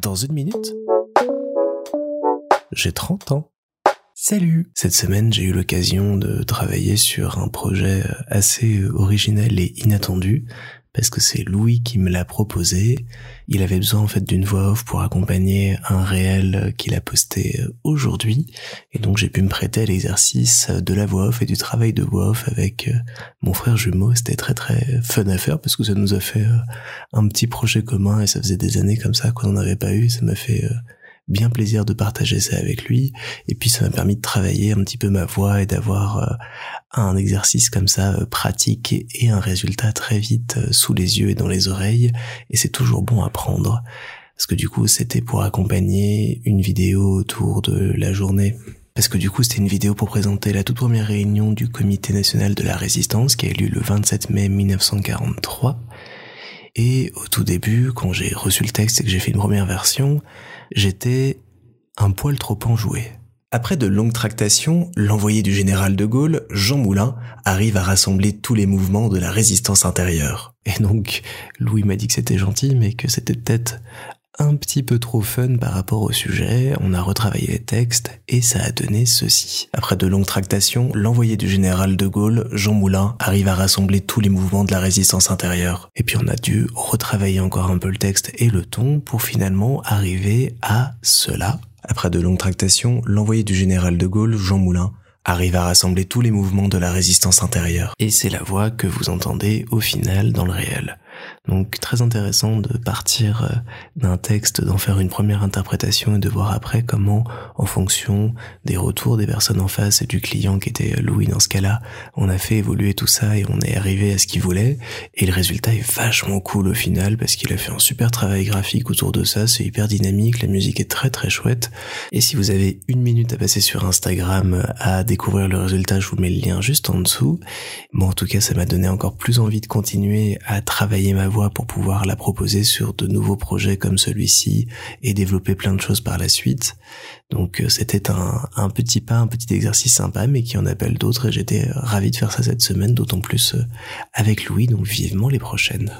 Dans une minute, j'ai 30 ans. Salut Cette semaine, j'ai eu l'occasion de travailler sur un projet assez original et inattendu parce que c'est Louis qui me l'a proposé. Il avait besoin en fait d'une voix off pour accompagner un réel qu'il a posté aujourd'hui et donc j'ai pu me prêter à l'exercice de la voix off et du travail de voix off avec euh, mon frère jumeau. C'était très très fun à faire parce que ça nous a fait euh, un petit projet commun et ça faisait des années comme ça qu'on n'en avait pas eu. Ça m'a fait euh, bien plaisir de partager ça avec lui. Et puis ça m'a permis de travailler un petit peu ma voix et d'avoir euh, un exercice comme ça euh, pratique et, un résultat très vite euh, sous les yeux et dans les oreilles. Et c'est toujours bon à prendre. Parce que du coup, c'était pour accompagner une vidéo autour de la journée parce que du coup c'était une vidéo pour présenter la toute première réunion du Comité national de la résistance qui a eu lieu le 27 mai 1943. Et au tout début, quand j'ai reçu le texte et que j'ai fait une première version, j'étais un poil trop enjoué. Après de longues tractations, l'envoyé du général de Gaulle, Jean Moulin, arrive à rassembler tous les mouvements de la résistance intérieure. Et donc, Louis m'a dit que c'était gentil, mais que c'était peut-être un petit peu trop fun par rapport au sujet, on a retravaillé les textes et ça a donné ceci. Après de longues tractations, l'envoyé du général de Gaulle, Jean Moulin, arrive à rassembler tous les mouvements de la résistance intérieure. Et puis on a dû retravailler encore un peu le texte et le ton pour finalement arriver à cela. Après de longues tractations, l'envoyé du général de Gaulle, Jean Moulin, arrive à rassembler tous les mouvements de la résistance intérieure. Et c'est la voix que vous entendez au final dans le réel. Donc très intéressant de partir euh, d'un texte, d'en faire une première interprétation et de voir après comment, en fonction des retours des personnes en face et du client qui était Louis dans ce cas-là, on a fait évoluer tout ça et on est arrivé à ce qu'il voulait. Et le résultat est vachement cool au final parce qu'il a fait un super travail graphique autour de ça, c'est hyper dynamique, la musique est très très chouette. Et si vous avez une minute à passer sur Instagram euh, à découvrir le résultat, je vous mets le lien juste en dessous. Bon, en tout cas, ça m'a donné encore plus envie de continuer à travailler ma voix pour pouvoir la proposer sur de nouveaux projets comme celui-ci et développer plein de choses par la suite. Donc euh, c'était un, petit pas, un petit exercice sympa, mais qui en appelle d'autres et j'étais ravi de faire ça cette semaine, d'autant plus euh, avec Louis, donc vivement les prochaines.